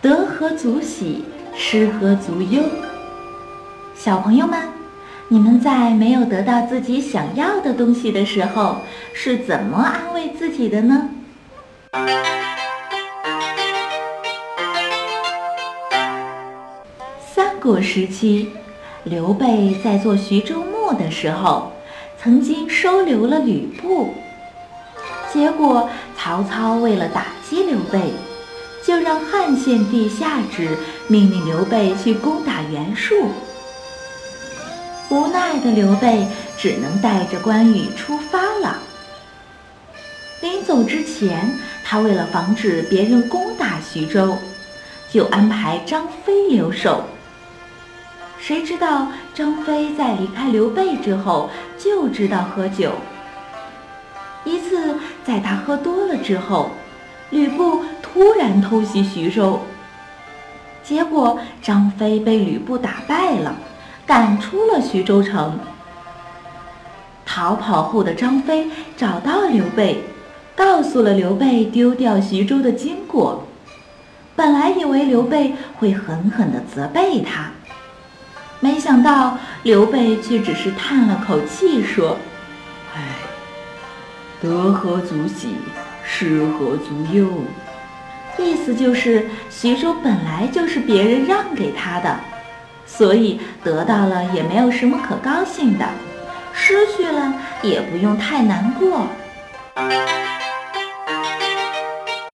得何足喜，失何足忧。小朋友们，你们在没有得到自己想要的东西的时候，是怎么安慰自己的呢？三国时期，刘备在做徐州牧的时候，曾经收留了吕布。结果曹操为了打击刘备，就让汉献帝下旨，命令刘备去攻打袁术。无奈的刘备只能带着关羽出发了。临走之前，他为了防止别人攻打徐州，就安排张飞留守。谁知道张飞在离开刘备之后，就知道喝酒。一次，在他喝多了之后，吕布然偷袭徐州，结果张飞被吕布打败了，赶出了徐州城。逃跑后的张飞找到刘备，告诉了刘备丢掉徐州的经过。本来以为刘备会狠狠地责备他，没想到刘备却只是叹了口气说：“唉。”得何足喜，失何足忧。意思就是徐州本来就是别人让给他的，所以得到了也没有什么可高兴的，失去了也不用太难过。